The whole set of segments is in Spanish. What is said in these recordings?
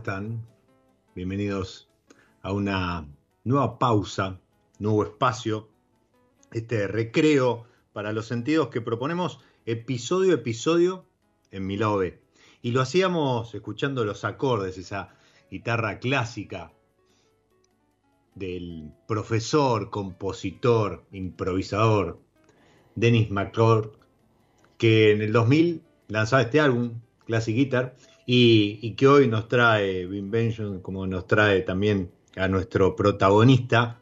Están? Bienvenidos a una nueva pausa, nuevo espacio, este recreo para los sentidos que proponemos episodio a episodio en mi lado. Y lo hacíamos escuchando los acordes, esa guitarra clásica del profesor, compositor, improvisador Dennis McCord, que en el 2000 lanzaba este álbum, Classic Guitar, y, que hoy nos trae Invention, como nos trae también a nuestro protagonista.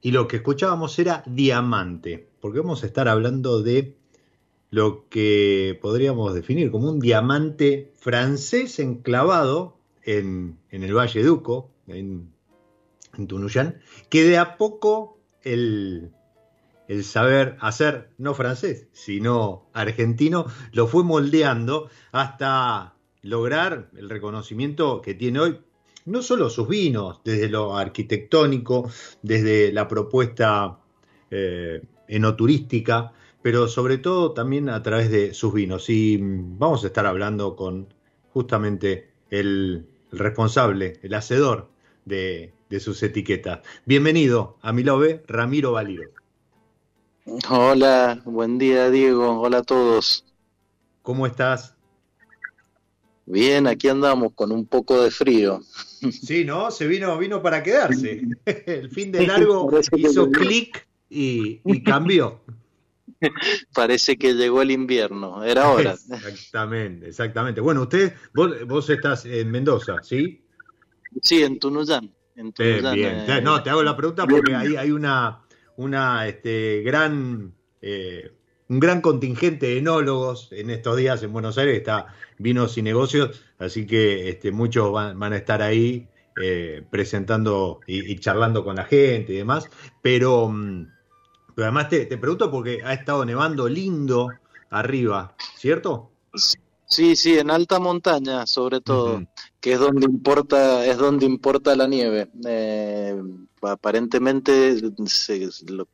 Y lo que escuchábamos era diamante, porque vamos a estar hablando de lo que podríamos definir como un diamante francés enclavado en, el Valle Duco, en, en Tunuyán, que de a poco el, el saber hacer, no francés, sino argentino, lo fue moldeando hasta lograr el reconocimiento que tiene hoy, no solo sus vinos, desde lo arquitectónico, desde la propuesta eh, enoturística, pero sobre todo también a través de sus vinos. Y vamos a estar hablando con justamente el, responsable, el hacedor de, sus etiquetas. Bienvenido a mi love, Ramiro Valido. Hola, buen día Diego, hola a todos. ¿Cómo estás? Bien, aquí andamos con un poco de frío. Sí, ¿no? Se vino, vino para quedarse. El fin de largo hizo clic y, cambió. Parece que llegó el invierno, era hora. Exactamente, exactamente. Bueno, usted, vos, estás en Mendoza, ¿sí? Sí, en Tunuyán. En Tunuyán bien, eh, No, te hago la pregunta porque ahí hay una, una este, gran eh, un gran contingente de enólogos en estos días en Buenos Aires, está Vinos y Negocios, así que este, muchos van, a estar ahí eh, presentando y, charlando con la gente y demás, pero, mm, además te, pregunto porque ha estado nevando lindo arriba, ¿cierto? Sí, sí, en alta montaña, sobre todo, que es donde importa, es donde importa la nieve. Eh, aparentemente, lo,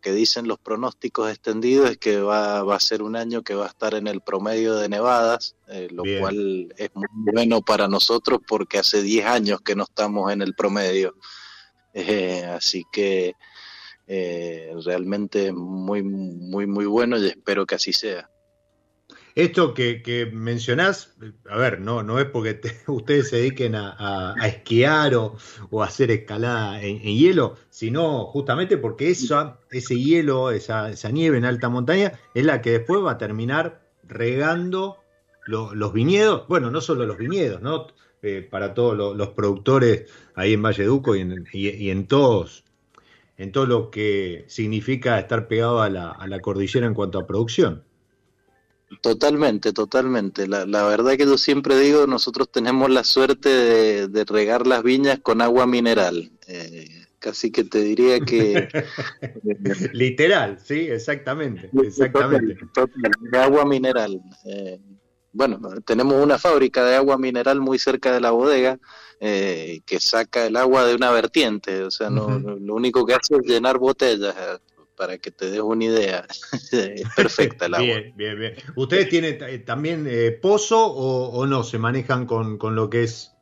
que dicen los pronósticos extendidos es que va, va, a ser un año que va a estar en el promedio de nevadas, eh, lo cual es muy bueno para nosotros porque hace 10 años que no estamos en el promedio. Eh, así que realmente muy, muy, muy bueno y espero que así sea. Esto que, mencionás, a ver, no, no es porque ustedes se dediquen a, esquiar o, a hacer escalada en, hielo, sino justamente porque esa, ese hielo, esa, nieve en alta montaña, es la que después va a terminar regando los viñedos, bueno, no solo los viñedos, ¿no? Eh, para todos los, productores ahí en Valleduco y en, y, en todos, en todo lo que significa estar pegado a la cordillera en cuanto a producción. Totalmente, totalmente. La, la, verdad que yo siempre digo, nosotros tenemos la suerte de, regar las viñas con agua mineral. Eh, casi que te diría que... Literal, sí, exactamente. exactamente. de agua mineral. Eh, bueno, tenemos una fábrica de agua mineral muy cerca de la bodega eh, que saca el agua de una vertiente. O sea, no, lo único que hace es llenar botellas para que te des una idea. es perfecta el agua. Bien, bien, bien. ¿Ustedes tienen eh, también eh, pozo o, no? ¿Se manejan con, lo que es?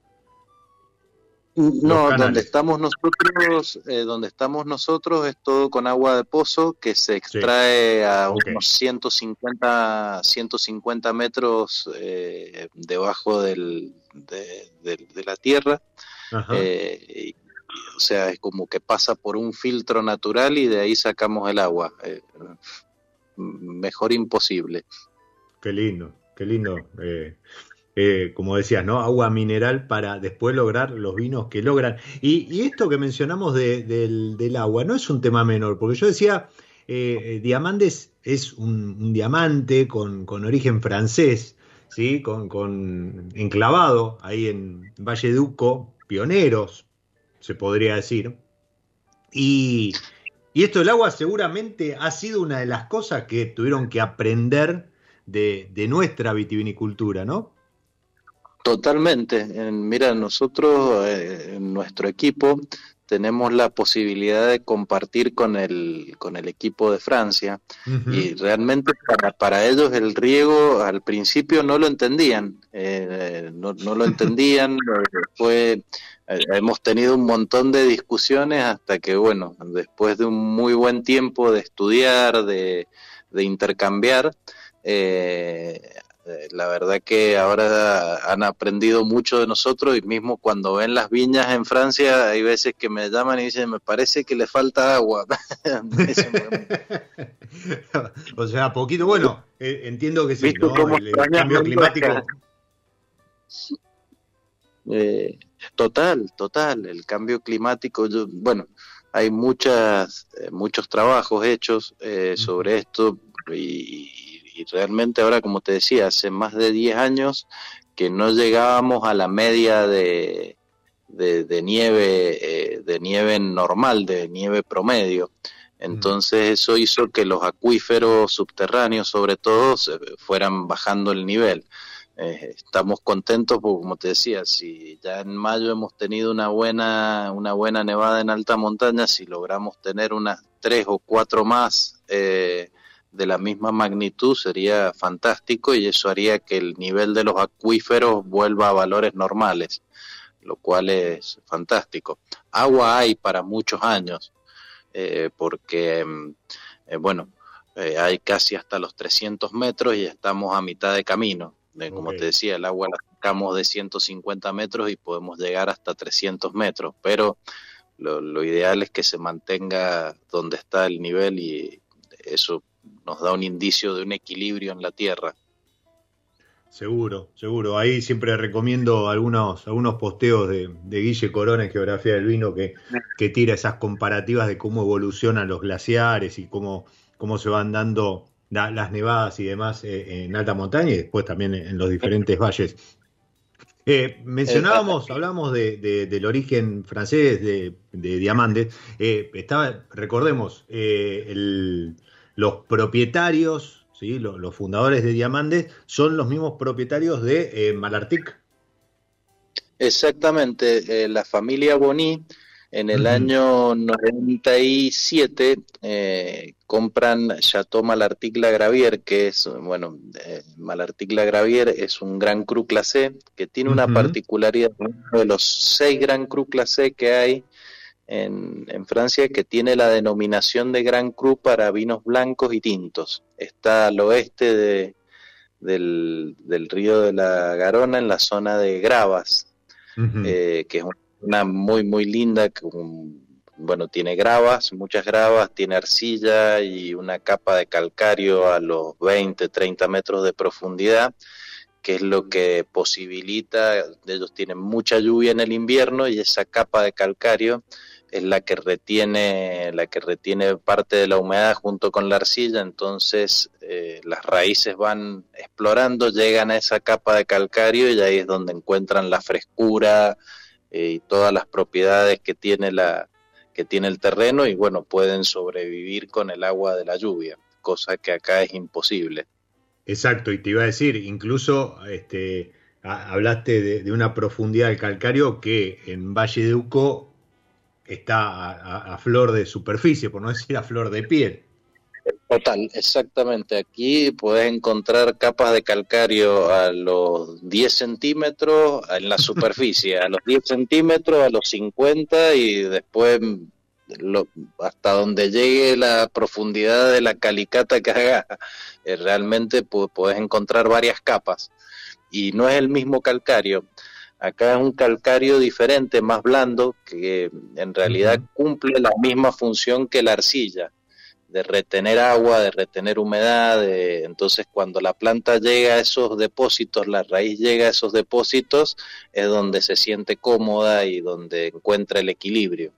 No, donde estamos nosotros, eh, donde estamos nosotros es todo con agua de pozo que se extrae a unos 150, 150 metros debajo del, de, la tierra. Ajá o sea, es como que pasa por un filtro natural y de ahí sacamos el agua. Eh, mejor imposible. Qué lindo, qué lindo. Eh, eh, como decías, ¿no? Agua mineral para después lograr los vinos que logran. Y, esto que mencionamos del, agua no es un tema menor, porque yo decía, Diamantes es un, diamante con, origen francés, ¿sí? Con, con, enclavado ahí en Valle Duco, pioneros, se podría decir. Y, esto del agua seguramente ha sido una de las cosas que tuvieron que aprender de, nuestra vitivinicultura, ¿no? Totalmente. Mira, nosotros, eh, en nuestro equipo, tenemos la posibilidad de compartir con el, con el equipo de Francia y realmente para, para, ellos el riego al principio no lo entendían, eh, no, no, lo entendían, fue eh, hemos tenido un montón de discusiones hasta que, bueno, después de un muy buen tiempo de estudiar, de, intercambiar, eh, eh, la verdad que ahora han aprendido mucho de nosotros y mismo cuando ven las viñas en Francia hay veces que me llaman y dicen me parece que le falta agua. o sea, poquito, bueno, entiendo que sí, ¿no? el, cambio climático. Eh, Total, total. El cambio climático, bueno, hay muchas, eh, muchos trabajos hechos eh, sobre esto y, realmente ahora, como te decía, hace más de 10 años que no llegábamos a la media de, de, nieve, eh, de nieve normal, de nieve promedio. Entonces eso hizo que los acuíferos subterráneos, sobre todo, fueran bajando el nivel. Eh, estamos contentos porque, como te decía, si ya en mayo hemos tenido una buena, una buena nevada en alta montaña, si logramos tener unas tres o cuatro más eh, de la misma magnitud, sería fantástico y eso haría que el nivel de los acuíferos vuelva a valores normales, lo cual es fantástico. Agua hay para muchos años, eh, porque, bueno, hay casi hasta los 300 metros y estamos a mitad de camino como te decía, el agua la sacamos de 150 metros y podemos llegar hasta 300 metros, pero lo, ideal es que se mantenga donde está el nivel y eso nos da un indicio de un equilibrio en la Tierra. Seguro, seguro. Ahí siempre recomiendo algunos, algunos posteos de, Guille Corona en Geografía del Vino que, que, tira esas comparativas de cómo evolucionan los glaciares y cómo, cómo se van dando las nevadas y demás eh, en alta montaña y después también en los diferentes valles. Eh, mencionábamos, hablamos de, del origen francés de, de eh, estaba, recordemos, los propietarios ¿sí? los, fundadores de Diamandes, son los mismos propietarios de Malartic. Exactamente, la familia Boni en el año 97 eh, compran Chateau Malartic La Gravier, que es, bueno, eh, Malartic La Gravier es un Gran Cru Classé que tiene una particularidad, uno de los seis Gran Cru Classé que hay en, en, Francia, que tiene la denominación de Gran Cru para vinos blancos y tintos. Está al oeste de, del, del río de la Garona, en la zona de Gravas, eh, que es un una muy, muy linda, bueno, tiene gravas, muchas gravas, tiene arcilla y una capa de calcario a los 20, 30 metros de profundidad, que es lo que posibilita, ellos tienen mucha lluvia en el invierno y esa capa de calcario es la que retiene la que retiene parte de la humedad junto con la arcilla entonces eh, las raíces van explorando llegan a esa capa de calcario y ahí es donde encuentran la frescura y todas las propiedades que tiene la que tiene el terreno y bueno pueden sobrevivir con el agua de la lluvia cosa que acá es imposible. Exacto y te iba a decir incluso este hablaste de, una profundidad del calcario que en Valle de Uco está a, flor de superficie por no decir a flor de piel Total, exactamente. Aquí puedes encontrar capas de calcario a los 10 centímetros en la superficie, a los 10 centímetros, a los 50 y después hasta donde llegue la profundidad de la calicata que haga, eh, realmente puedes encontrar varias capas. Y no es el mismo calcario. Acá es un calcario diferente, más blando, que en realidad cumple la misma función que la arcilla de retener agua, de retener humedad, entonces cuando la planta llega a esos depósitos, la raíz llega a esos depósitos, es donde se siente cómoda y donde encuentra el equilibrio.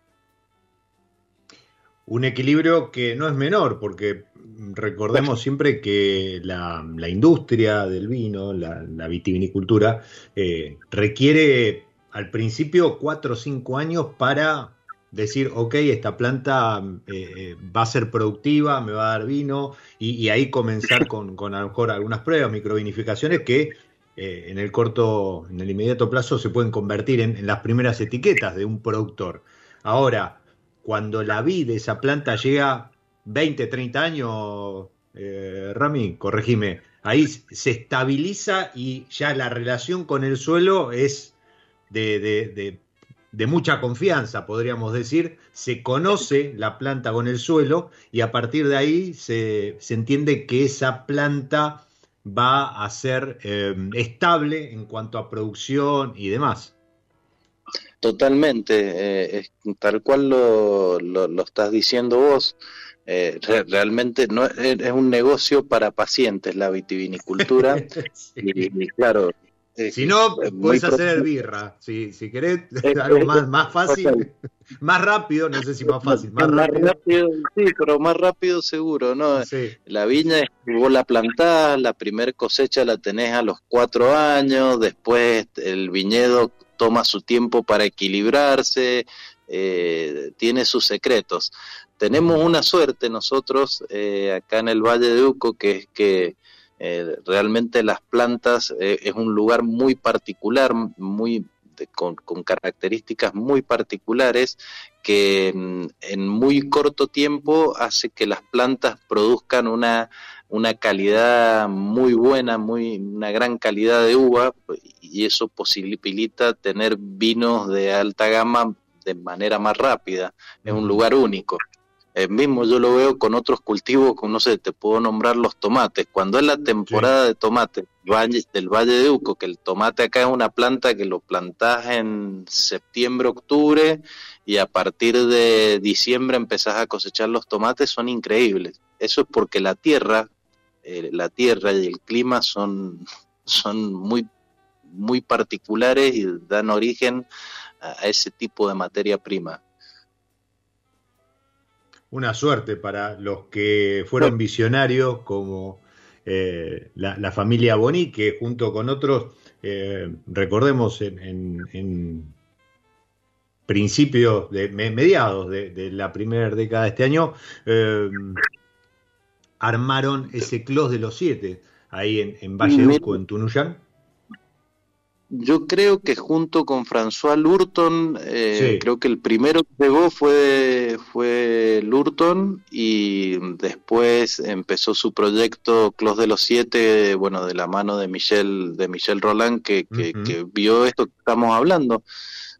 Un equilibrio que no es menor, porque recordemos siempre que la, industria del vino, la, vitivinicultura, eh, requiere al principio cuatro o cinco años para decir, ok, esta planta eh, eh, va a ser productiva, me va a dar vino, y, ahí comenzar con, a lo mejor algunas pruebas, microvinificaciones que eh, en el corto, en el inmediato plazo se pueden convertir en, las primeras etiquetas de un productor. Ahora, cuando la vida de esa planta llega 20, 30 años, Rami, corregime, ahí se estabiliza y ya la relación con el suelo es de, de de mucha confianza, podríamos decir, se conoce la planta con el suelo y a partir de ahí se, entiende que esa planta va a ser em, estable en cuanto a producción y demás. Totalmente, eh, tal cual lo, lo, estás diciendo vos. Eh, realmente no es, un negocio para pacientes la vitivinicultura y, claro si no, puedes hacer el birra. Si, si querés algo más, más fácil, más rápido, no sé si más fácil, más, rápido. Sí, pero más rápido seguro, ¿no? La viña, vos la plantás, la primer cosecha la tenés a los cuatro años, después el viñedo toma su tiempo para equilibrarse, eh, tiene sus secretos. Tenemos una suerte nosotros eh, acá en el Valle de Uco, que es que eh, realmente las plantas eh, es un lugar muy particular, muy con, características muy particulares que mm, en muy corto tiempo hace que las plantas produzcan una, una calidad muy buena, muy, una gran calidad de uva y eso posibilita tener vinos de alta gama de manera más rápida. Es un lugar único. El mismo yo lo veo con otros cultivos, como no sé, te puedo nombrar los tomates. Cuando es la temporada de tomate del Valle de Uco, que el tomate acá es una planta que lo plantás en septiembre, octubre, y a partir de diciembre empezás a cosechar los tomates, son increíbles. Eso es porque la tierra, eh, la tierra y el clima son, son muy, muy particulares y dan origen a ese tipo de materia prima una suerte para los que fueron visionarios como eh, la, familia Boni, que junto con otros, eh, recordemos, en, principios, de mediados de, la primera década de este año, eh, armaron ese clos de los siete ahí en, en Valle Duco, en Tunuyán? Yo creo que junto con François Lurton, eh, creo que el primero que llegó fue, fue Lurton y después empezó su proyecto Clos de los Siete, bueno, de la mano de Michel, de Michel Roland, que, que, vio esto que estamos hablando.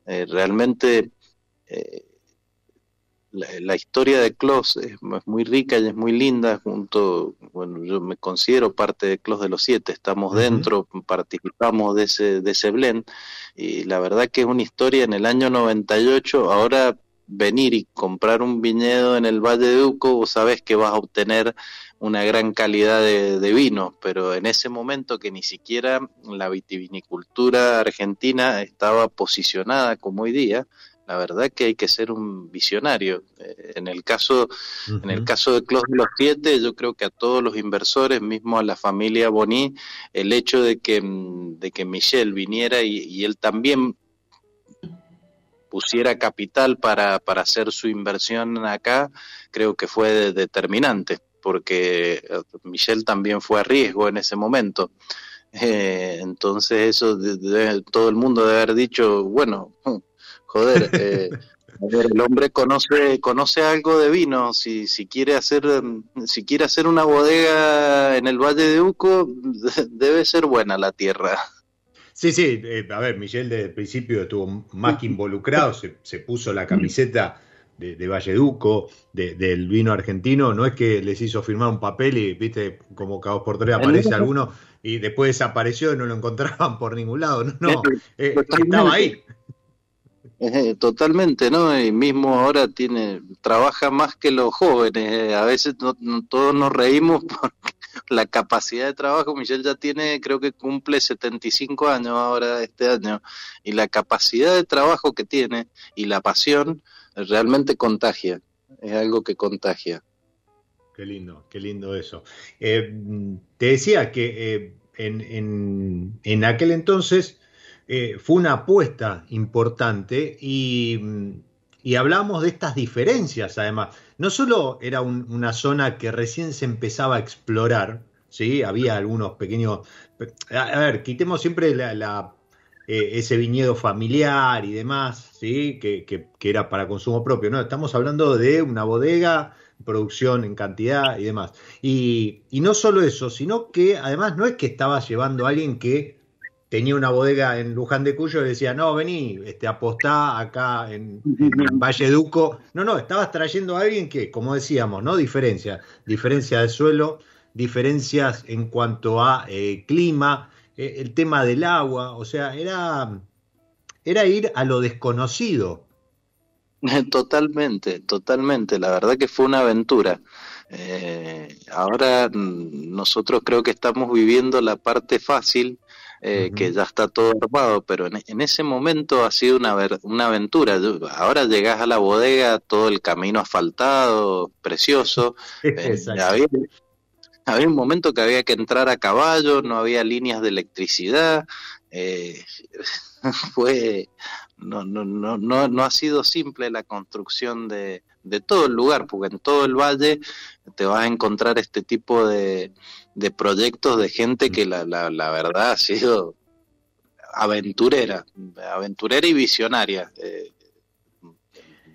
Eh, realmente eh, la, historia de Clos es, muy rica y es muy linda, junto, bueno, yo me considero parte de Clos de los Siete, estamos dentro, participamos de ese, de ese blend, y la verdad que es una historia en el año 98, ahora venir y comprar un viñedo en el Valle de Uco, vos sabés que vas a obtener una gran calidad de, de vino, pero en ese momento que ni siquiera la vitivinicultura argentina estaba posicionada como hoy día, la verdad que hay que ser un visionario. Eh, en el caso, en el caso de Clos de los Siete, yo creo que a todos los inversores, mismo a la familia Boni, el hecho de que, mm, de que Michel viniera y, él también pusiera capital para, para hacer su inversión acá, creo que fue determinante, porque eh, Michel también fue a riesgo en ese momento. Eh, entonces eso todo el mundo debe haber dicho, bueno, joder, eh, el hombre conoce conoce algo de vino. Si, si quiere hacer si quiere hacer una bodega en el Valle de Uco, debe ser buena la tierra. Sí, sí, eh, a ver, Miguel desde el principio estuvo más que involucrado, se, se puso la camiseta de, de Valleduco, de, del vino argentino, no es que les hizo firmar un papel y, viste, como cada dos por tres aparece alguno y después desapareció y no lo encontraban por ningún lado, no, no, eh, estaba ahí. Eh, totalmente, ¿no? Y mismo ahora tiene, trabaja más que los jóvenes. Eh, a veces no, todos nos reímos por la capacidad de trabajo. Michelle ya tiene, creo que cumple 75 años ahora este año. Y la capacidad de trabajo que tiene y la pasión realmente contagia. Es algo que contagia. Qué lindo, qué lindo eso. Eh, te decía que en, en, en aquel entonces eh, fue una apuesta importante y, hablamos de estas diferencias además. No solo era una zona que recién se empezaba a explorar, ¿sí? había algunos pequeños... A, ver, quitemos siempre eh, ese viñedo familiar y demás, ¿sí? Que, que, era para consumo propio. No, estamos hablando de una bodega, producción en cantidad y demás. Y, y no solo eso, sino que además no es que estaba llevando a alguien que tenía una bodega en Luján de Cuyo y decía, no, vení, este, apostá acá en, Valle Duco. No, no, estabas trayendo a alguien que, como decíamos, ¿no? Diferencia, diferencia de suelo, diferencias en cuanto a eh, clima, eh, el tema del agua, o sea, era, era ir a lo desconocido. Totalmente, totalmente, la verdad que fue una aventura. Eh, ahora mm, nosotros creo que estamos viviendo la parte fácil, eh, que ya está todo armado, pero en, ese momento ha sido una, una aventura. Ahora llegas a la bodega, todo el camino asfaltado, precioso. Eh, había, un momento que había que entrar a caballo, no había líneas de electricidad. Eh, fue no, no, no, no, no ha sido simple la construcción de, de todo el lugar, porque en todo el valle te vas a encontrar este tipo de, de proyectos de gente que la, la, la, verdad ha sido aventurera, aventurera y visionaria. Eh,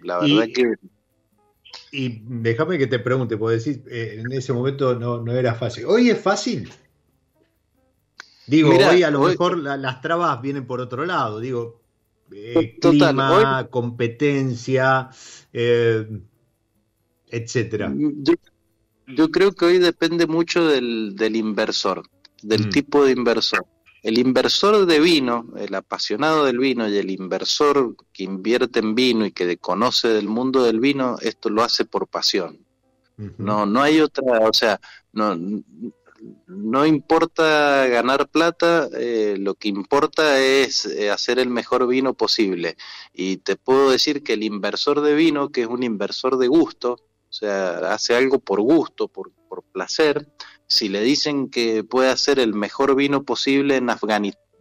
la verdad que... Y déjame que te pregunte, porque decir, eh, en ese momento no, no era fácil. ¿Hoy es fácil? Digo, hoy a lo mejor las trabas vienen por otro lado, digo, eh, clima, competencia, eh, etcétera. Yo, creo que hoy depende mucho del, del inversor, del mm. tipo de inversor. El inversor de vino, el apasionado del vino y el inversor que invierte en vino y que conoce del mundo del vino, esto lo hace por pasión. No, no hay otra, o sea, no, no importa ganar plata, eh, lo que importa es eh, hacer el mejor vino posible. Y te puedo decir que el inversor de vino, que es un inversor de gusto, o sea, hace algo por gusto, por, por placer, si le dicen que puede hacer el mejor vino posible en,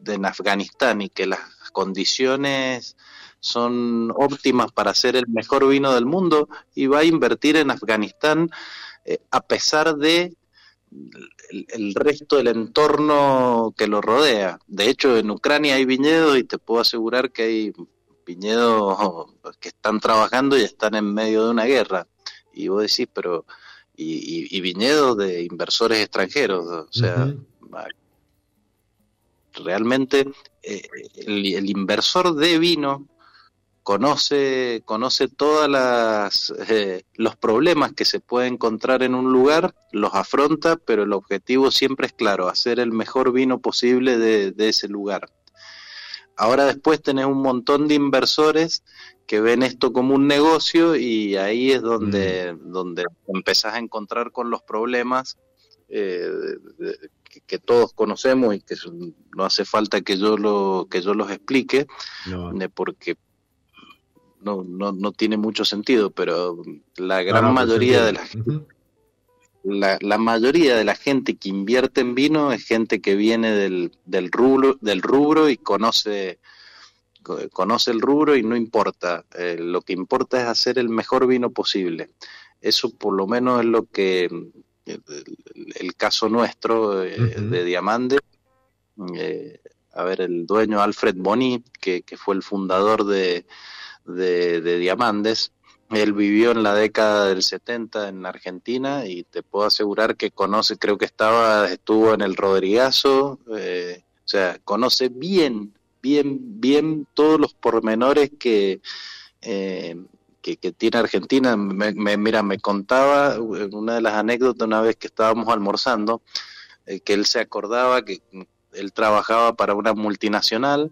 en Afganistán y que las condiciones son óptimas para hacer el mejor vino del mundo y va a invertir en Afganistán eh, a pesar de el, resto del entorno que lo rodea. De hecho, en Ucrania hay viñedos y te puedo asegurar que hay viñedos que están trabajando y están en medio de una guerra. Y vos decís, pero... Y, viñedos de inversores extranjeros, o sea, realmente eh, el, inversor de vino conoce, conoce todas las eh, los problemas que se puede encontrar en un lugar, los afronta, pero el objetivo siempre es claro, hacer el mejor vino posible de, ese lugar. Ahora después tenés un montón de inversores que ven esto como un negocio y ahí es donde, mm. donde empezás a encontrar con los problemas eh, que, todos conocemos y que no hace falta que yo lo que yo los explique porque no, no, no tiene mucho sentido, pero la gran mayoría de la, la, la, mayoría de la gente que invierte en vino es gente que viene del, del rubro, del rubro y conoce conoce el rubro y no importa, eh, lo que importa es hacer el mejor vino posible. Eso por lo menos es lo que el, caso nuestro eh, de Diamante, eh, a ver, el dueño Alfred Boni, que, que fue el fundador de, de, Diamantes. Él vivió en la década del 70 en Argentina y te puedo asegurar que conoce, creo que estaba, estuvo en el Rodrigazo, eh, o sea, conoce bien, bien, bien todos los pormenores que, eh, que, tiene Argentina. Me, mira, me contaba una de las anécdotas una vez que estábamos almorzando, eh, que él se acordaba que él trabajaba para una multinacional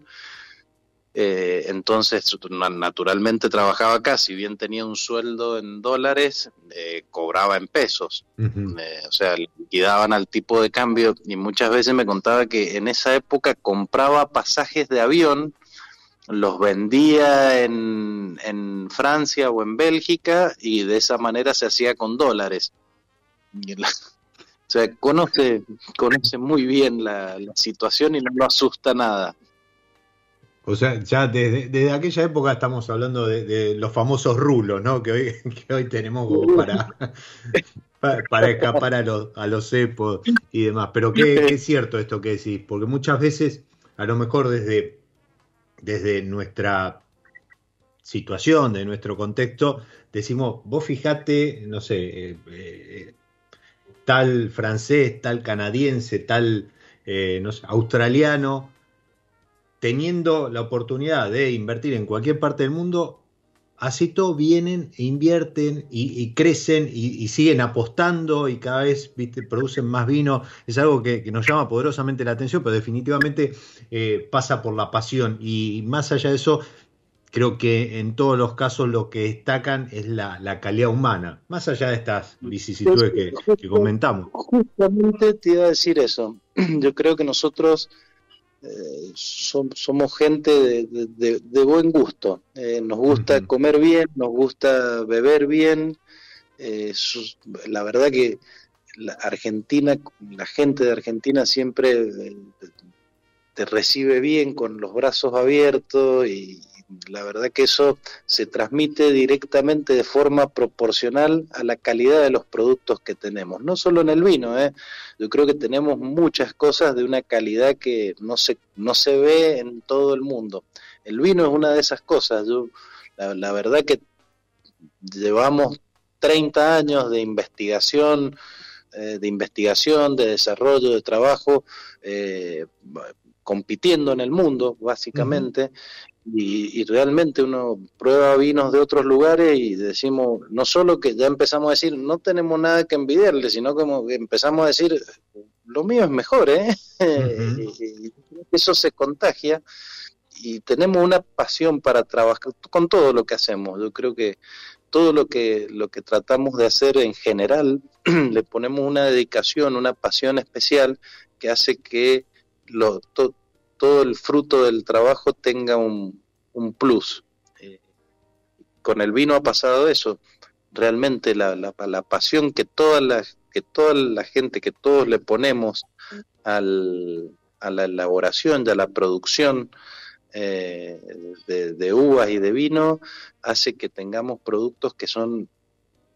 eh, entonces, naturalmente trabajaba acá, si bien tenía un sueldo en dólares, eh, cobraba en pesos. Eh, o sea, liquidaban al tipo de cambio y muchas veces me contaba que en esa época compraba pasajes de avión, los vendía en, en Francia o en Bélgica y de esa manera se hacía con dólares. o sea, conoce, conoce muy bien la, la situación y no lo asusta nada. O sea, ya desde, aquella época estamos hablando de, los famosos rulos, ¿no? Que hoy, que hoy tenemos para, para, escapar a los, a los cepos y demás. Pero qué, es cierto esto que decís, porque muchas veces, a lo mejor desde, desde nuestra situación, de nuestro contexto, decimos, vos fijate, no sé, eh, eh, tal francés, tal canadiense, tal eh, no sé, australiano, teniendo la oportunidad de invertir en cualquier parte del mundo, así todo vienen e invierten y, crecen y, siguen apostando y cada vez producen más vino. Es algo que, nos llama poderosamente la atención, pero definitivamente eh, pasa por la pasión. Y más allá de eso, creo que en todos los casos lo que destacan es la, calidad humana, más allá de estas vicisitudes que, que comentamos. Justamente te iba a decir eso. Yo creo que nosotros eh, somos gente de, buen gusto. Eh, nos gusta comer bien, nos gusta beber bien. Eh, la verdad que la Argentina, la gente de Argentina siempre te recibe bien con los brazos abiertos y, la verdad que eso se transmite directamente de forma proporcional a la calidad de los productos que tenemos. No solo en el vino, ¿eh? yo creo que tenemos muchas cosas de una calidad que no se, no se ve en todo el mundo. El vino es una de esas cosas. Yo, la, verdad que llevamos 30 años de investigación, eh, de investigación, de desarrollo, de trabajo, eh, compitiendo en el mundo, básicamente, y, realmente uno prueba vinos de otros lugares y decimos, no solo que ya empezamos a decir, no tenemos nada que envidiarle, sino como que empezamos a decir, lo mío es mejor, ¿eh? y, eso se contagia y tenemos una pasión para trabajar con todo lo que hacemos. Yo creo que todo lo que lo que tratamos de hacer en general le ponemos una dedicación, una pasión especial que hace que lo, todo el fruto del trabajo tenga un, plus. Eh, con el vino ha pasado eso. Realmente la, la, la, pasión que toda la, que toda la gente, que todos le ponemos al, a la elaboración y a la producción eh, de, uvas y de vino, hace que tengamos productos que son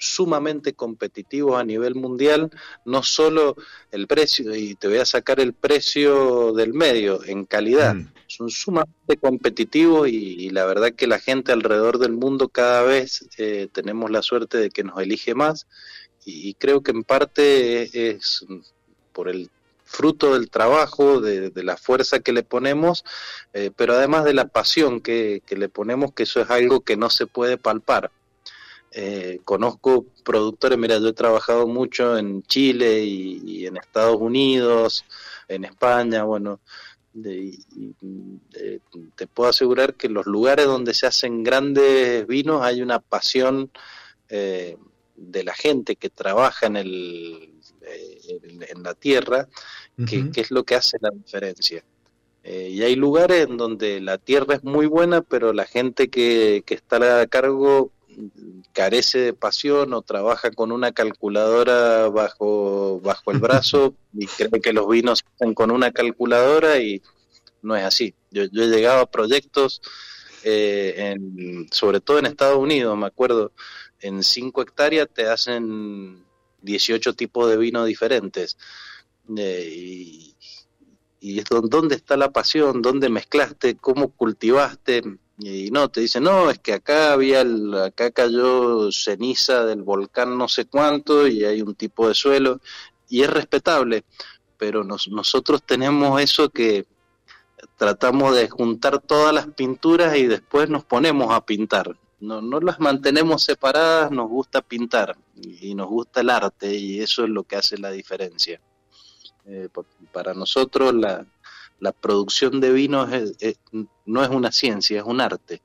sumamente competitivos a nivel mundial, no solo el precio, y te voy a sacar el precio del medio, en calidad. Mm. Son sumamente competitivos y, la verdad que la gente alrededor del mundo cada vez eh, tenemos la suerte de que nos elige más y, creo que en parte es por el fruto del trabajo, de, la fuerza que le ponemos, eh, pero además de la pasión que, le ponemos, que eso es algo que no se puede palpar. Eh, conozco productores, mira, yo he trabajado mucho en Chile y, en Estados Unidos, en España, bueno, te puedo asegurar que en los lugares donde se hacen grandes vinos hay una pasión eh, de la gente que trabaja en, el, en la tierra que, es lo que hace la diferencia. Eh, y hay lugares en donde la tierra es muy buena, pero la gente que, que está a cargo carece de pasión o trabaja con una calculadora bajo, bajo el brazo y cree que los vinos están con una calculadora y no es así. Yo, yo he llegado a proyectos, eh, en, sobre todo en Estados Unidos, me acuerdo, en 5 hectáreas te hacen 18 tipos de vinos diferentes. Y, y es dónde está la pasión, dónde mezclaste, cómo cultivaste, y no, te dicen, no, es que acá había, acá cayó ceniza del volcán no sé cuánto y hay un tipo de suelo, y es respetable, pero nosotros tenemos eso que tratamos de juntar todas las pinturas y después nos ponemos a pintar. No, no las mantenemos separadas, nos gusta pintar y nos gusta el arte y eso es lo que hace la diferencia. Eh, para nosotros la, producción de vinos no es una ciencia, es un arte.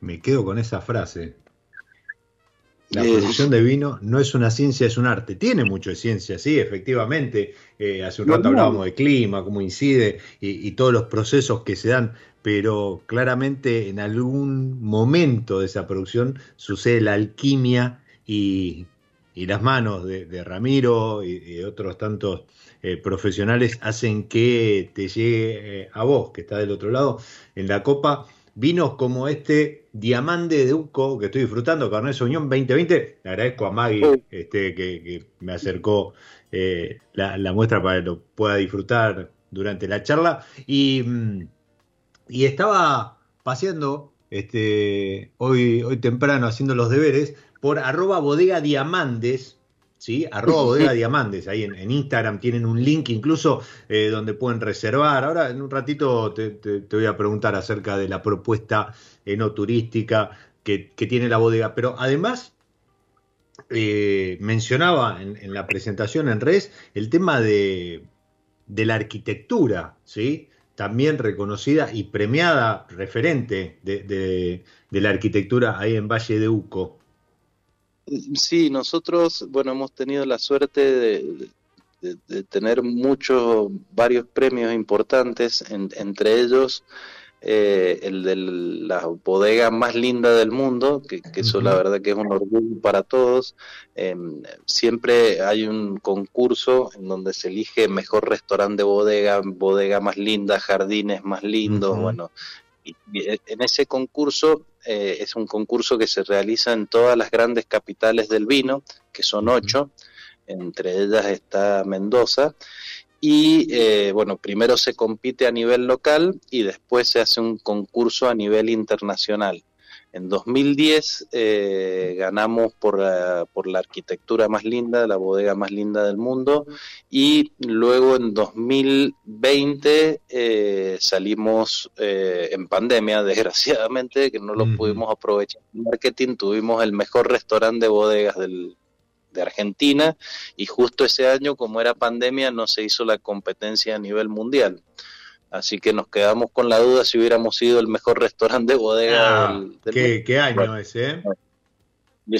Me quedo con esa frase. La producción de vino no es una ciencia, es un arte. Tiene mucho de ciencia, sí, efectivamente. Eh, hace un rato hablábamos de clima, cómo incide y, todos los procesos que se dan, pero claramente en algún momento de esa producción sucede la alquimia y y las manos de, Ramiro y, de otros tantos eh, profesionales hacen que te llegue eh, a vos, que está del otro lado, en la copa, vinos como este Diamante de Uco que estoy disfrutando, Carnet Unión 2020. Le agradezco a Maggie este, que, me acercó eh, la, muestra para que lo pueda disfrutar durante la charla. Y, mm, y estaba paseando este, hoy, hoy temprano haciendo los deberes por arroba bodega diamantes, ¿sí? Arroba bodega diamantes, ahí en, Instagram tienen un link incluso eh, donde pueden reservar. Ahora en un ratito te, voy a preguntar acerca de la propuesta no turística que, tiene la bodega, pero además eh, mencionaba en, la presentación en redes el tema de, la arquitectura, ¿sí? también reconocida y premiada referente de, de, la arquitectura ahí en Valle de Uco. Sí, nosotros, bueno, hemos tenido la suerte de, tener muchos, varios premios importantes, entre ellos eh, el de la bodega más linda del mundo, que, eso la verdad que es un orgullo para todos. Em, siempre hay un concurso en donde se elige mejor restaurante de bodega, bodega más linda, jardines más lindos, bueno, y en ese concurso eh, es un concurso que se realiza en todas las grandes capitales del vino, que son ocho, entre ellas está Mendoza, y eh, bueno, primero se compite a nivel local y después se hace un concurso a nivel internacional. En 2010 eh, ganamos por, por, la arquitectura más linda, la bodega más linda del mundo, y luego en 2020 eh, salimos eh, en pandemia, desgraciadamente, que no lo pudimos aprovechar en marketing, tuvimos el mejor restaurante de bodegas del, de Argentina. Y justo ese año, como era pandemia, no se hizo la competencia a nivel mundial. Así que nos quedamos con la duda si hubiéramos sido el mejor restaurante de bodega ah, del, ¿qué, año ese? Eh?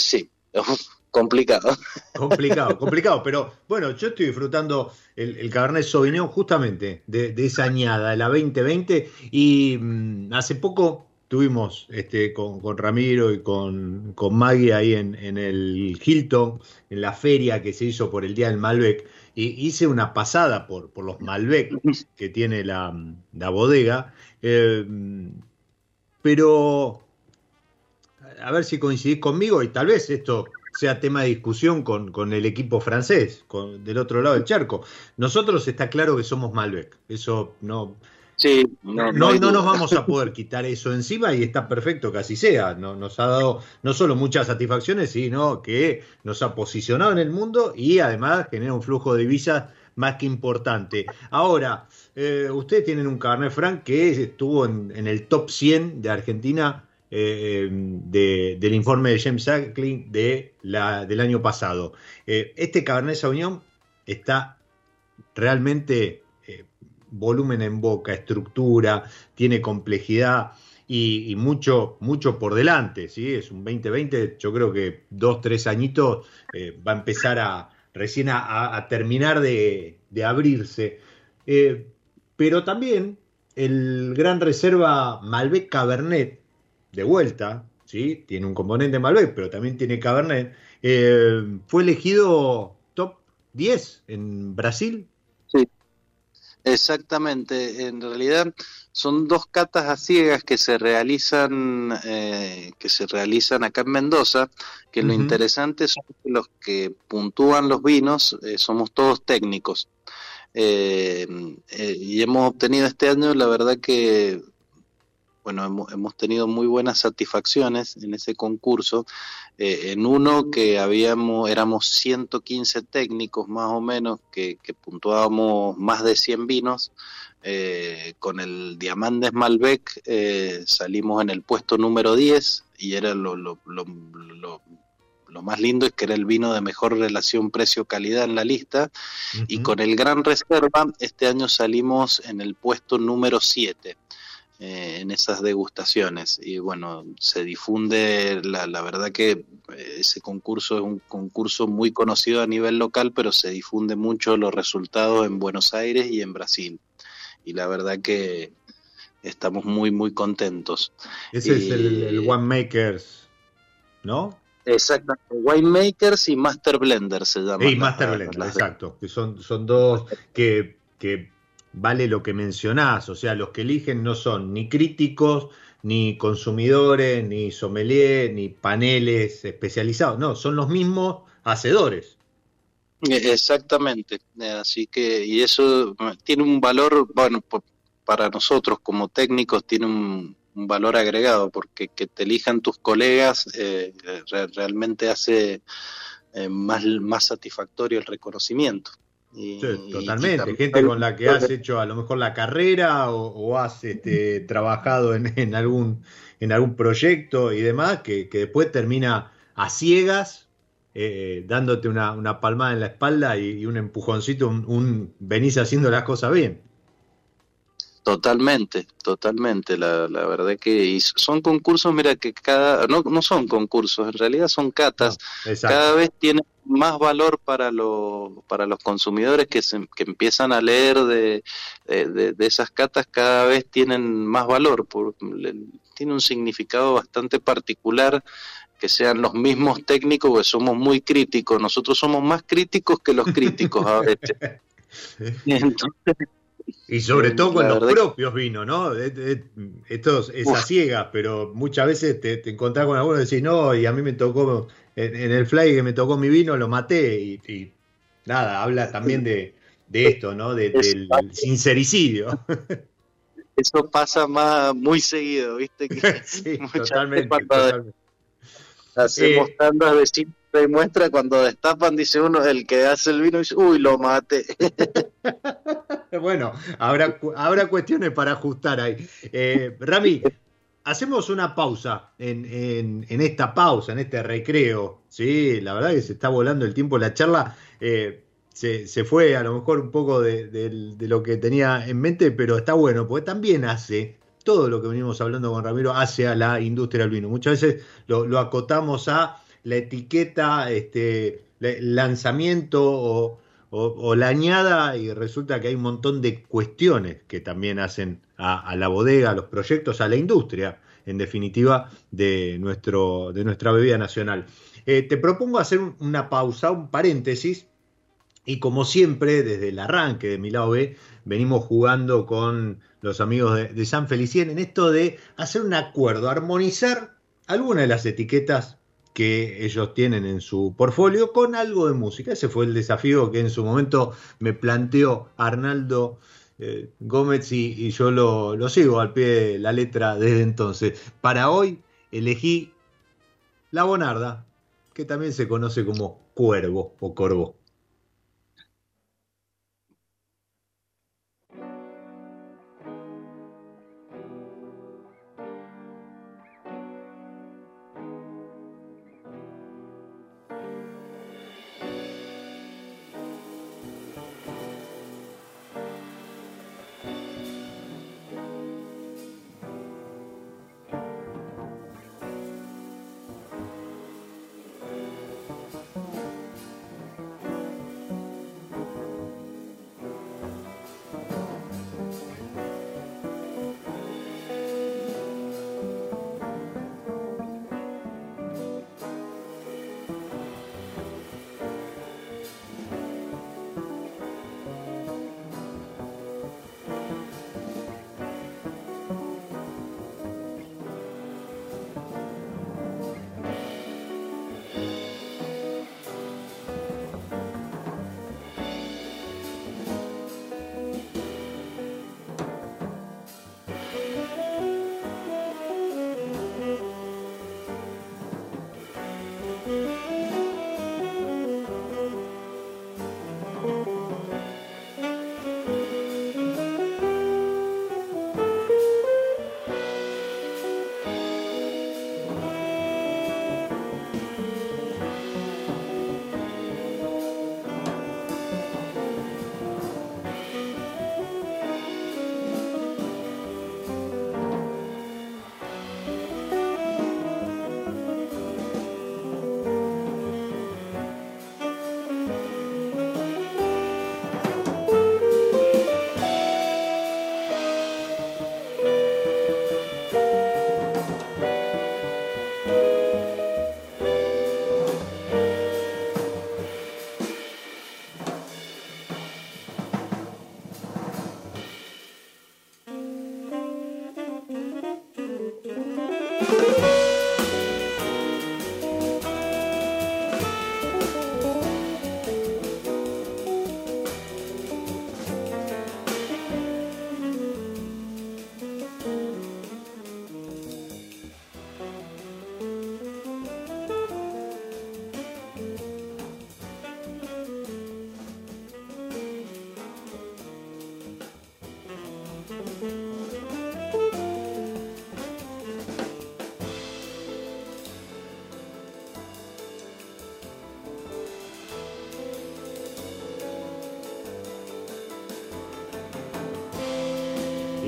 Sí, complicado. Complicado, complicado. Pero bueno, yo estoy disfrutando el, el Cabernet Sauvignon justamente de, esa añada, la 2020. Y mm, hace poco tuvimos este, con, Ramiro y con, con Maggie ahí en, en, el Hilton, en la feria que se hizo por el Día del Malbec hice una pasada por, por los Malbec que tiene la, bodega, eh, pero a ver si coincidís conmigo y tal vez esto sea tema de discusión con, con el equipo francés, con, del otro lado del charco. Nosotros está claro que somos Malbec, eso no, Sí, no, no, nos vamos a poder quitar eso encima y está perfecto que así sea. No, nos ha dado no solo muchas satisfacciones, sino que nos ha posicionado en el mundo y además genera un flujo de divisas más que importante. Ahora, eh, ustedes tienen un carnet Frank que estuvo en, el top 100 de Argentina eh, del informe de James Sackling de la, del año pasado. Eh, este Cabernet Sauvignon está realmente volumen en boca, estructura, tiene complejidad y, mucho, mucho por delante, ¿sí? Es un 2020, yo creo que dos, tres añitos eh, va a empezar a recién a, terminar de, abrirse. Eh, pero también el Gran Reserva Malbec Cabernet, de vuelta, ¿sí? Tiene un componente Malbec, pero también tiene Cabernet, eh, fue elegido top 10 en Brasil Exactamente, en realidad son dos catas a ciegas que se realizan eh, que se realizan acá en Mendoza, que lo interesante son que los que puntúan los vinos eh, somos todos técnicos. Eh, y hemos obtenido este año, la verdad que bueno, hemos, hemos, tenido muy buenas satisfacciones en ese concurso. Eh, en uno que habíamos, éramos 115 técnicos más o menos, que, puntuábamos más de 100 vinos. Eh, con el Diamantes Malbec eh, salimos en el puesto número 10 y era lo, lo, lo, lo, más lindo es que era el vino de mejor relación precio-calidad en la lista. Y con el Gran Reserva este año salimos en el puesto número 7. Eh, en esas degustaciones. Y bueno, se difunde, la, la, verdad que eh, ese concurso es un concurso muy conocido a nivel local, pero se difunde mucho los resultados en Buenos Aires y en Brasil. Y la verdad que estamos muy, muy contentos. Ese es el, el Winemakers, ¿no? Exactamente, Winemakers y Master Blender se llama. Y Master Blender, exacto, que son, son dos que, que vale lo que mencionás, o sea, los que eligen no son ni críticos, ni consumidores, ni sommelier, ni paneles especializados, no, son los mismos hacedores. Exactamente, así que, y eso tiene un valor, bueno, para nosotros como técnicos tiene un, valor agregado, porque que te elijan tus colegas eh, realmente hace eh, más, más satisfactorio el reconocimiento totalmente. Gente con la que has hecho a lo mejor la carrera o, has este, trabajado en, algún, en algún proyecto y demás, que, después termina a ciegas, eh, dándote una, palmada en la espalda y, un empujoncito, un, venís haciendo las cosas bien. Totalmente, totalmente. La, la verdad que son concursos, mira que cada, no, no son concursos, en realidad son catas. cada vez tienen más valor para, los para los consumidores que, se, que empiezan a leer de, de, esas catas, cada vez tienen más valor, por, tiene un significado bastante particular que sean los mismos técnicos, que somos muy críticos, nosotros somos más críticos que los críticos a veces. y sobre todo con los propios vinos, ¿no? Estos, esa ciega, pero muchas veces te, te encontrás con algunos y decís, no, y a mí me tocó en, el fly que me tocó mi vino lo maté y, nada, habla también de, esto, ¿no? del sincericidio. Eso pasa más muy seguido, ¿viste? Que sí, totalmente, Hacemos eh, tandas de simple y muestra cuando destapan, dice uno, el que hace el vino dice, uy, lo mate. bueno, habrá, habrá cuestiones para ajustar ahí. Eh, Rami, hacemos una pausa en, esta pausa, en este recreo. Sí, la verdad que se está volando el tiempo. La charla eh, se, fue a lo mejor un poco de, lo que tenía en mente, pero está bueno, porque también hace todo lo que venimos hablando con Ramiro, hace a la industria del vino. Muchas veces lo, acotamos a la etiqueta, este, lanzamiento o, o, la añada y resulta que hay un montón de cuestiones que también hacen a, la bodega, a los proyectos, a la industria, en definitiva, de, nuestro, de nuestra bebida nacional. Eh, te propongo hacer una pausa, un paréntesis, y como siempre, desde el arranque de mi B, venimos jugando con los amigos de, San Felicien en esto de hacer un acuerdo, armonizar algunas de las etiquetas que ellos tienen en su portfolio con algo de música. Ese fue el desafío que en su momento me planteó Arnaldo eh, Gómez y, yo lo, lo, sigo al pie de la letra desde entonces. Para hoy elegí La Bonarda, que también se conoce como Cuervo o Corvo.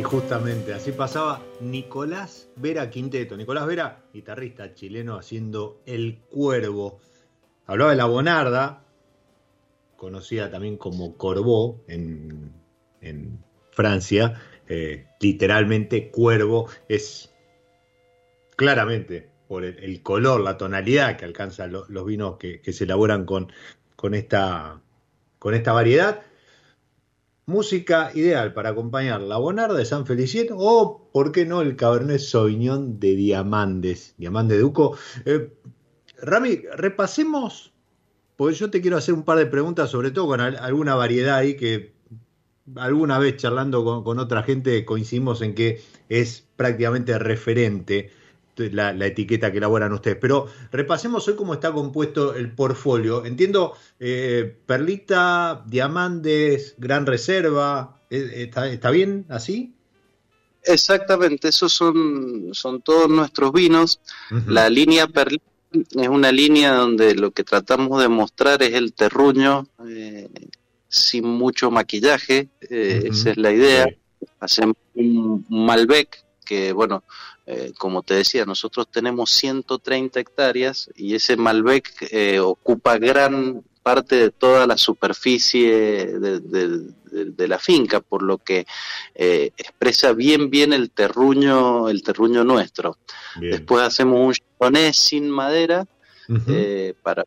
Justamente, así pasaba Nicolás Vera Quinteto. Nicolás Vera, guitarrista chileno haciendo El Cuervo. Hablaba de la Bonarda, conocida también como Corbeau en, Francia. Eh, literalmente cuervo es claramente por el, color, la tonalidad que alcanzan los vinos que, se elaboran con, esta variedad música ideal para acompañar la Bonarda de San Felicien o, ¿por qué no, el Cabernet Sauvignon de Diamandes, Diamante Duco. Eh, Rami, repasemos, porque yo te quiero hacer un par de preguntas, sobre todo con alguna variedad ahí que alguna vez charlando con otra gente coincidimos en que es prácticamente referente la, etiqueta que elaboran ustedes. Pero repasemos hoy cómo está compuesto el portfolio. Entiendo, eh, Perlita, Diamantes, Gran Reserva, ¿e, ¿está, bien así? Exactamente, esos son, son todos nuestros vinos. La línea Perlita es una línea donde lo que tratamos de mostrar es el terruño eh, sin mucho maquillaje, eh, esa es la idea. Hacemos un Malbec que, bueno, eh, como te decía, nosotros tenemos 130 hectáreas y ese Malbec eh, ocupa gran parte de toda la superficie de, la finca, por lo que eh, expresa bien bien el terruño, el terruño nuestro. Después hacemos un chardonnay sin madera para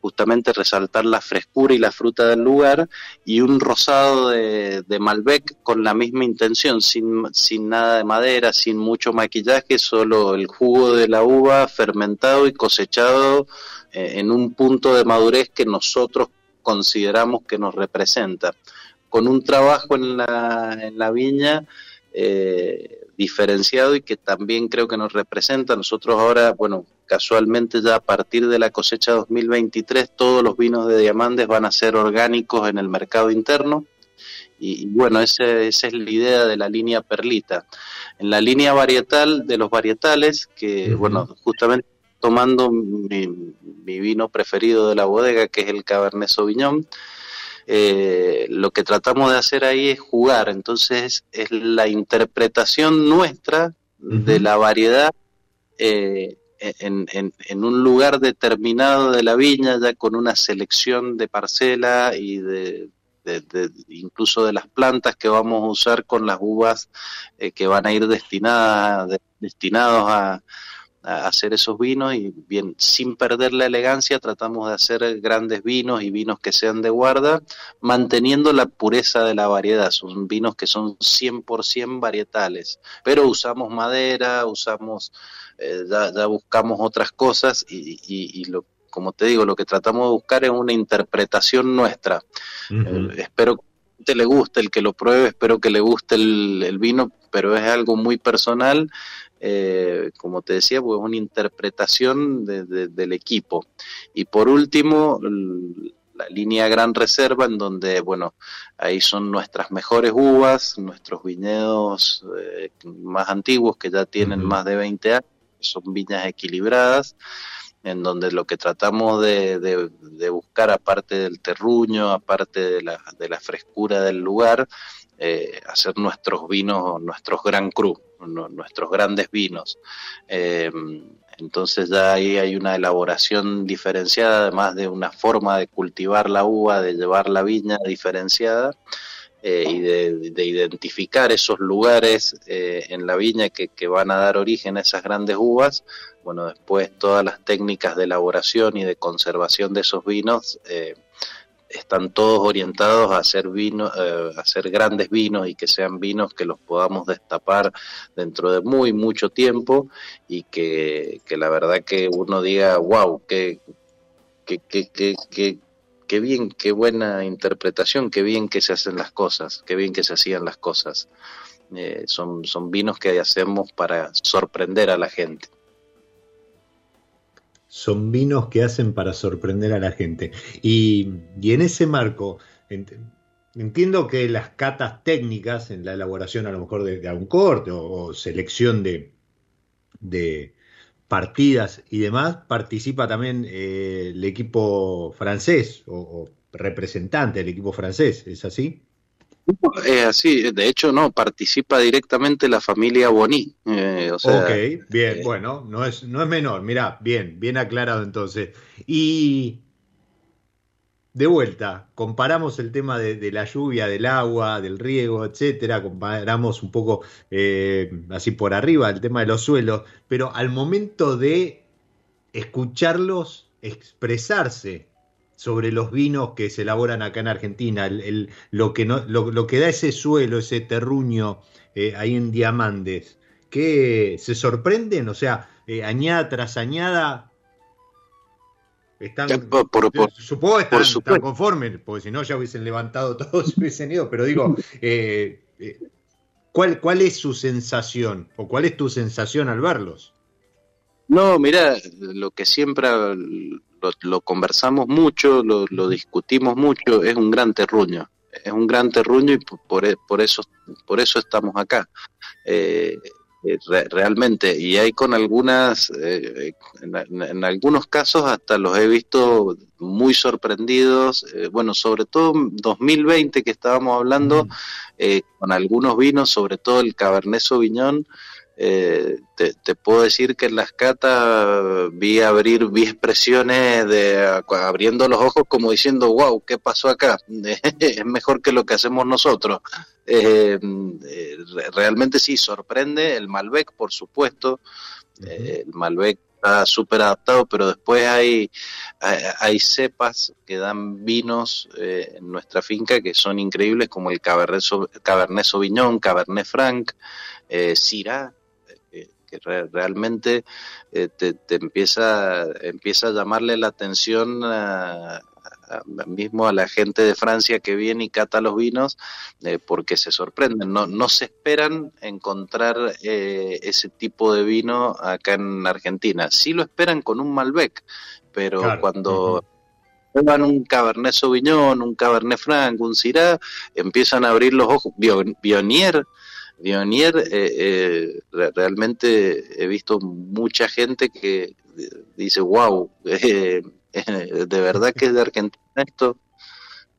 justamente resaltar la frescura y la fruta del lugar, y un rosado de, Malbec con la misma intención, sin, sin nada de madera, sin mucho maquillaje, solo el jugo de la uva fermentado y cosechado eh, en un punto de madurez que nosotros consideramos que nos representa. Con un trabajo en la, en la viña eh, diferenciado y que también creo que nos representa. Nosotros ahora, bueno, casualmente ya a partir de la cosecha 2023 todos los vinos de diamantes van a ser orgánicos en el mercado interno. Y, bueno, esa es la idea de la línea Perlita. En la línea varietal de los varietales, que bueno, justamente tomando mi, mi, vino preferido de la bodega, que es el Cabernet Sauvignon, eh, lo que tratamos de hacer ahí es jugar, entonces es la interpretación nuestra de la variedad eh, en, en, un lugar determinado de la viña, ya con una selección de parcela y de, incluso de las plantas que vamos a usar con las uvas eh, que van a ir destinadas, destinados a, hacer esos vinos y bien, sin perder la elegancia tratamos de hacer grandes vinos y vinos que sean de guarda, manteniendo la pureza de la variedad. Son vinos que son 100% varietales, pero usamos madera, usamos, eh, ya, buscamos otras cosas y, lo, como te digo, lo que tratamos de buscar es una interpretación nuestra. Eh, espero que te le guste, el que lo pruebe, espero que le guste el, el vino, pero es algo muy personal eh, como te decía, pues una interpretación del equipo. Y por último, la línea Gran Reserva, en donde, bueno, ahí son nuestras mejores uvas, nuestros viñedos eh, más antiguos que ya tienen más de 20 años, son viñas equilibradas, en donde lo que tratamos de, buscar, aparte del terruño, aparte de la, de la frescura del lugar, eh, hacer nuestros vinos, nuestros Gran Cru nuestros grandes vinos. Eh, entonces ya ahí hay una elaboración diferenciada, además de una forma de cultivar la uva, de llevar la viña diferenciada eh, y de, identificar esos lugares eh, en la viña que, que, van a dar origen a esas grandes uvas. Bueno, después todas las técnicas de elaboración y de conservación de esos vinos están todos orientados a hacer vino, eh, a hacer grandes vinos y que sean vinos que los podamos destapar dentro de muy mucho tiempo y que, la verdad que uno diga, wow, qué, qué, qué, qué, bien, qué buena interpretación, qué bien que se hacen las cosas, qué bien que se hacían las cosas. Eh, son, son vinos que hacemos para sorprender a la gente son vinos que hacen para sorprender a la gente. Y, en ese marco, entiendo que las catas técnicas en la elaboración a lo mejor de, algún corte o, selección de, de, partidas y demás, participa también eh, el equipo francés o representante del equipo francés, ¿es así? Es así, de hecho no, participa directamente la familia Boni. Eh, ok, bien, eh, bueno, no es, no es menor, mirá, bien, bien aclarado entonces. Y de vuelta, comparamos el tema de, la lluvia, del agua, del riego, etcétera, comparamos un poco eh, así por arriba el tema de los suelos, pero al momento de escucharlos expresarse sobre los vinos que se elaboran acá en Argentina, el, lo, que no, lo, que da ese suelo, ese terruño eh, ahí en Diamantes, que se sorprenden, o sea, eh, añada tras añada, están, supongo que están, conformes, porque si no ya hubiesen levantado todos, hubiesen ido, pero digo, eh, ¿cuál, ¿cuál es su sensación o cuál es tu sensación al verlos? No, mira, lo que siempre lo, conversamos mucho, lo, discutimos mucho, es un gran terruño, es un gran terruño y por, e, por eso, por eso estamos acá. Eh, eh, realmente, y hay con algunas, eh, en, algunos casos hasta los he visto muy sorprendidos, bueno, sobre todo en 2020 que estábamos hablando, mm. con algunos vinos, sobre todo el Cabernet Sauvignon, eh, te, puedo decir que en las catas vi abrir, vi expresiones de abriendo los ojos como diciendo, wow, ¿qué pasó acá? es mejor que lo que hacemos nosotros. Eh, eh, realmente sí, sorprende el Malbec, por supuesto. el Malbec está súper adaptado, pero después hay, hay, cepas que dan vinos eh, en nuestra finca que son increíbles, como el Cabernet, Cabernet Sauvignon, Cabernet Franc, eh, Syrah, eh, que realmente te, te, empieza, empieza a llamarle la atención a, mismo a la gente de Francia que viene y cata los vinos eh, porque se sorprenden. No, no se esperan encontrar eh, ese tipo de vino acá en Argentina. Sí lo esperan con un Malbec, pero cuando van un Cabernet Sauvignon, un Cabernet Franc, un Syrah, empiezan a abrir los ojos. Bionier, Bionier eh, realmente he visto mucha gente que dice, wow, de verdad que es de Argentina esto.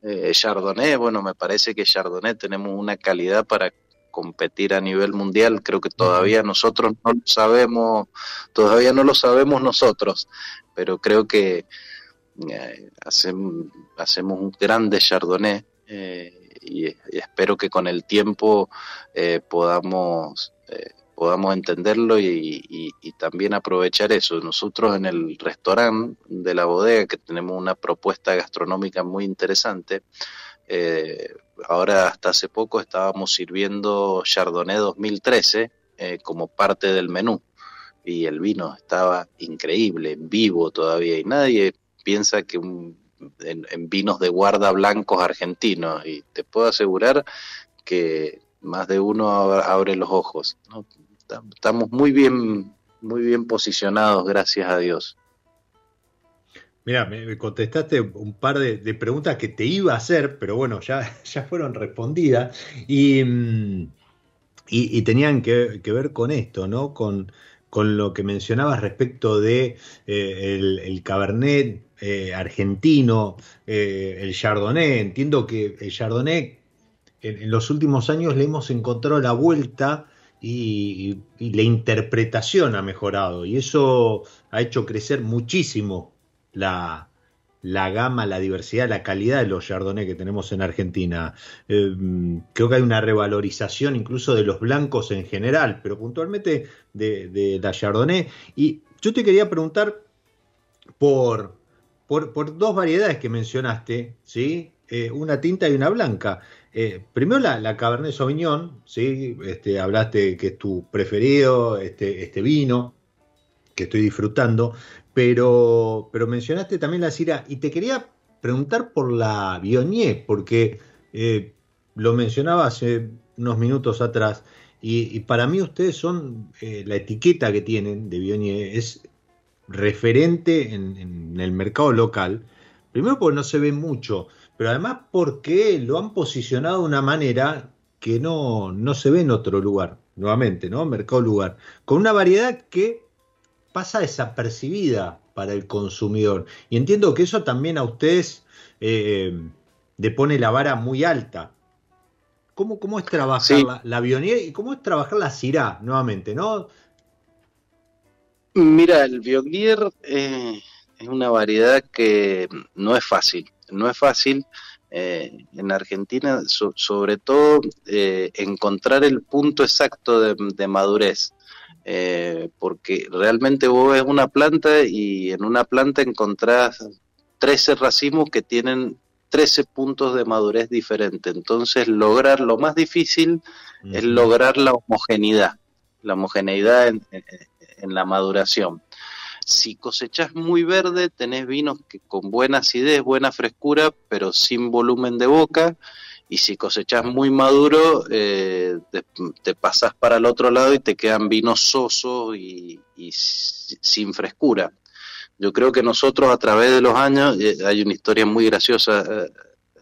Eh, Chardonnay, bueno, me parece que Chardonnay tenemos una calidad para competir a nivel mundial. Creo que todavía nosotros no lo sabemos, todavía no lo sabemos nosotros, pero creo que eh, hacemos, hacemos un grande Chardonnay eh, y, espero que con el tiempo podamos podamos entenderlo y, también aprovechar eso. Nosotros en el restaurante de la bodega, que tenemos una propuesta gastronómica muy interesante, eh, ahora hasta hace poco estábamos sirviendo Chardonnay 2013 eh, como parte del menú y el vino estaba increíble, vivo todavía y nadie piensa que en, vinos de guarda blancos argentinos y te puedo asegurar que más de uno abre los ojos. ¿no? estamos muy bien, muy bien posicionados, gracias a Dios. Mira, me contestaste un par de, preguntas que te iba a hacer, pero bueno, ya, ya fueron respondidas y, mm, y, tenían que, ver con esto, ¿no? Con, con lo que mencionabas respecto de eh, el, Cabernet eh, argentino, eh, el Chardonnay. Entiendo que el Chardonnay en, en, los últimos años le hemos encontrado la vuelta y, la interpretación ha mejorado y eso ha hecho crecer muchísimo la, gama, la diversidad, la calidad de los chardonnay que tenemos en Argentina. Eh, creo que hay una revalorización incluso de los blancos en general, pero puntualmente de, la chardonnay. Y yo te quería preguntar por, por, dos variedades que mencionaste, ¿sí? Eh, una tinta y una blanca. Eh, primero la, Cabernet Sauvignon, ¿sí? Este, hablaste que es tu preferido, este, este vino que estoy disfrutando, pero, pero mencionaste también la Syrah y te quería preguntar por la Viognier, porque eh, lo mencionaba hace unos minutos atrás y, para mí ustedes son, eh, la etiqueta que tienen de Viognier es referente en, en el mercado local, primero porque no se ve mucho, pero además porque lo han posicionado de una manera que no, no se ve en otro lugar, nuevamente, ¿no? Mercado lugar, con una variedad que pasa desapercibida para el consumidor. Y entiendo que eso también a ustedes eh, le pone la vara muy alta. ¿Cómo, cómo es trabajar la, la y cómo es trabajar la Cirá, nuevamente, no? Mira, el Bionier eh, es una variedad que no es fácil no es fácil eh, en Argentina, sobre todo eh, encontrar el punto exacto de, madurez. Eh, porque realmente vos ves una planta y en una planta encontrás 13 racimos que tienen 13 puntos de madurez diferentes. Entonces, lograr lo más difícil es lograr la homogeneidad, la homogeneidad en la maduración. Si cosechas muy verde, tenés vinos que con buena acidez, buena frescura, pero sin volumen de boca. Y si cosechas muy maduro, eh, te, pasas para el otro lado y te quedan vinos sosos y, sin frescura. Yo creo que nosotros a través de los años, eh, hay una historia muy graciosa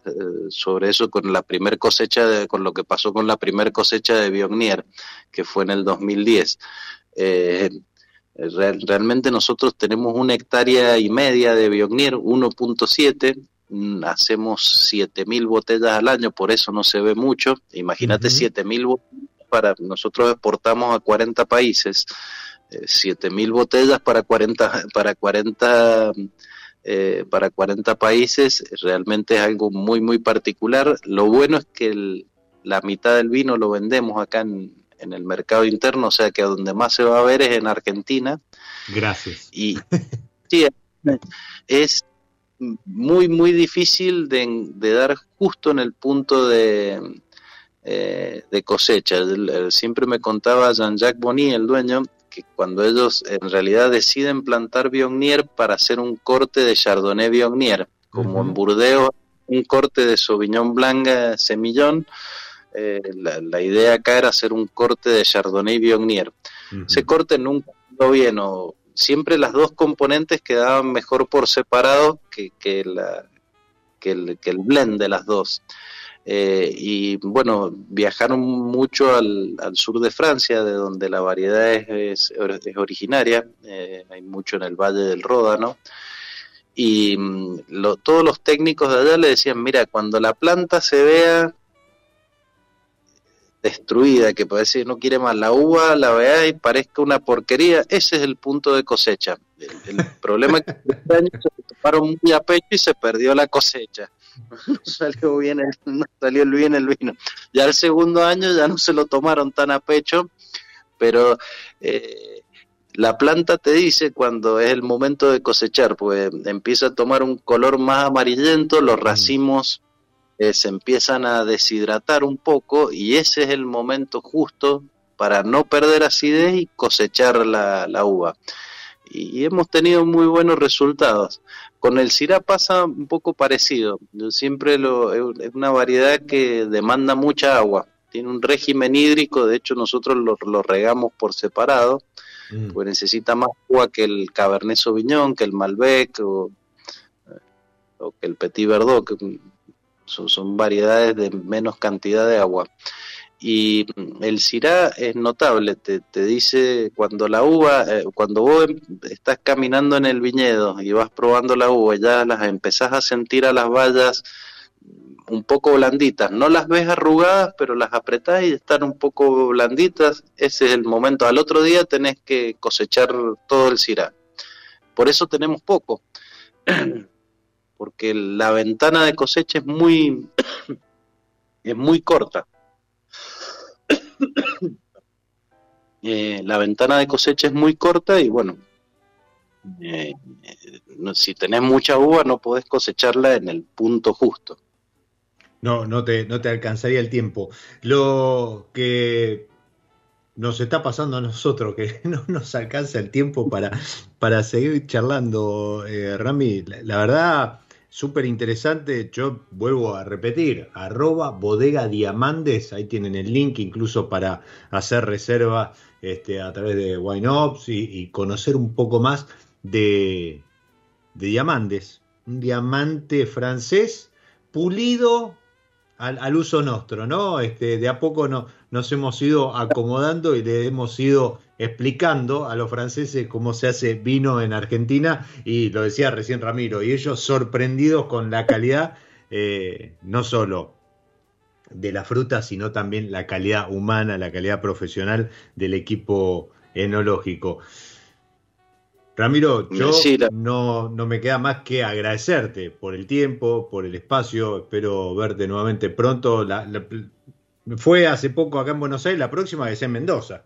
eh, sobre eso con la primer cosecha, de, con lo que pasó con la primer cosecha de Biognier, que fue en el 2010. Eh, realmente nosotros tenemos una hectárea y media de Biognier, 1.7, mm, hacemos 7.000 botellas al año, por eso no se ve mucho. Imagínate 7.000 botellas para nosotros exportamos a 40 países, 7.000 eh, botellas para 40 para 40 eh, para 40 países realmente es algo muy muy particular. Lo bueno es que la mitad del vino lo vendemos acá en, en el mercado interno, o sea que a donde más se va a ver es en Argentina. Gracias. Y sí, es, muy, muy difícil de, dar justo en el punto de, eh, de cosecha. Siempre me contaba Jean-Jacques Bonny, el dueño, que cuando ellos en realidad deciden plantar Viognier para hacer un corte de Chardonnay Viognier, como en Burdeos, un corte de Sauvignon Blanc semillón, eh, la, idea acá era hacer un corte de Chardonnay Viognier. Ese corte nunca quedó bien, o siempre las dos componentes quedaban mejor por separado que, que, la, que, el, que el blend de las dos. Eh, y bueno, viajaron mucho al, sur de Francia, de donde la variedad es, es, originaria, eh, hay mucho en el Valle del Ródano, y mm, todos los técnicos de allá le decían, mira, cuando la planta se vea destruida, que puede decir no quiere más la uva, la vea y parezca una porquería, ese es el punto de cosecha. El, problema es que este año se tomaron muy a pecho y se perdió la cosecha. No salió bien el, no salió bien el vino. Ya el segundo año ya no se lo tomaron tan a pecho, pero eh, la planta te dice cuando es el momento de cosechar, pues empieza a tomar un color más amarillento, los racimos eh, se empiezan a deshidratar un poco y ese es el momento justo para no perder acidez y cosechar la, uva. Y, hemos tenido muy buenos resultados. Con el Syrah pasa un poco parecido. Yo siempre lo, es una variedad que demanda mucha agua. Tiene un régimen hídrico, de hecho nosotros lo, regamos por separado, mm. porque necesita más agua que el Cabernet Sauvignon, que el Malbec o, o que el Petit Verdot, que son, variedades de menos cantidad de agua. Y el Syrah es notable, te, dice cuando la uva, eh, cuando vos em, estás caminando en el viñedo y vas probando la uva, ya las empezás a sentir a las vallas un poco blanditas, no las ves arrugadas, pero las apretás y están un poco blanditas, ese es el momento. Al otro día tenés que cosechar todo el Syrah. Por eso tenemos poco. porque la ventana de cosecha es muy, es muy corta. Eh, la ventana de cosecha es muy corta y bueno, eh, si tenés mucha uva no podés cosecharla en el punto justo. No, no te, no te alcanzaría el tiempo. Lo que nos está pasando a nosotros, que no nos alcanza el tiempo para, para seguir charlando, eh, Rami. la, verdad, súper interesante. Yo vuelvo a repetir, arroba bodega diamantes, ahí tienen el link incluso para hacer reserva este, a través de WineOps y, y conocer un poco más de, de diamantes. Un diamante francés pulido al, uso nuestro, ¿no? Este, de a poco no, nos hemos ido acomodando y le hemos ido explicando a los franceses cómo se hace vino en Argentina y lo decía recién Ramiro, y ellos sorprendidos con la calidad, eh, no solo de la fruta, sino también la calidad humana, la calidad profesional del equipo enológico. Ramiro, yo no, no, me queda más que agradecerte por el tiempo, por el espacio. Espero verte nuevamente pronto. fue hace poco acá en Buenos Aires, la próxima es en Mendoza.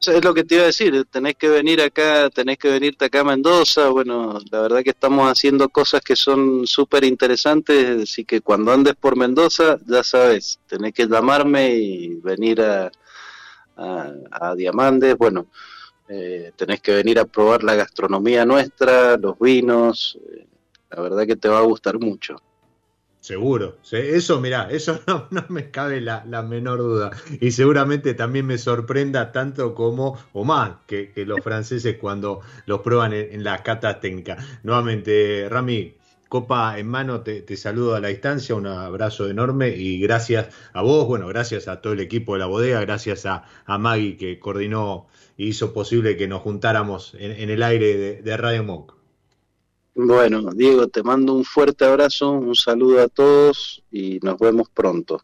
Es lo que te iba a decir, tenés que venir acá, tenés que venirte acá a Mendoza. Bueno, la verdad que estamos haciendo cosas que son súper interesantes, así que cuando andes por Mendoza, ya sabes, tenés que llamarme y venir a, a, Diamantes. Bueno, eh, tenés que venir a probar la gastronomía nuestra, los vinos, eh, la verdad que te va a gustar mucho. Seguro, eso mira, eso no, me cabe la, menor duda y seguramente también me sorprenda tanto como o más que, los franceses cuando los prueban en, la cata técnica. Nuevamente, Rami, copa en mano, te, saludo a la distancia, un abrazo enorme y gracias a vos, bueno, gracias a todo el equipo de la bodega, gracias a, a Maggie que coordinó hizo posible que nos juntáramos en, el aire de, Radio Monk. Bueno, Diego, te mando un fuerte abrazo, un saludo a todos y nos vemos pronto.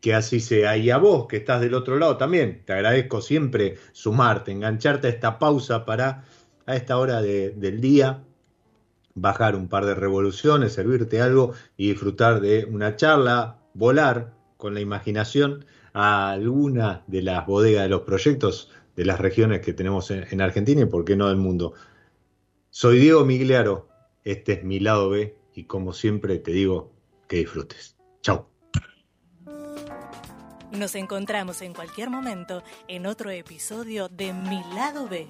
Que así sea. Y a vos, que estás del otro lado también, te agradezco siempre sumarte, engancharte a esta pausa para a esta hora del día bajar un par de revoluciones, servirte algo y disfrutar de una charla, volar con la imaginación a alguna de las bodegas de los proyectos de las regiones que tenemos en, Argentina y por qué no del mundo. Soy Diego Migliaro, Este es mi lado B y como siempre te digo que disfrutes. Chao. Nos encontramos en cualquier momento en otro episodio de Mi lado B.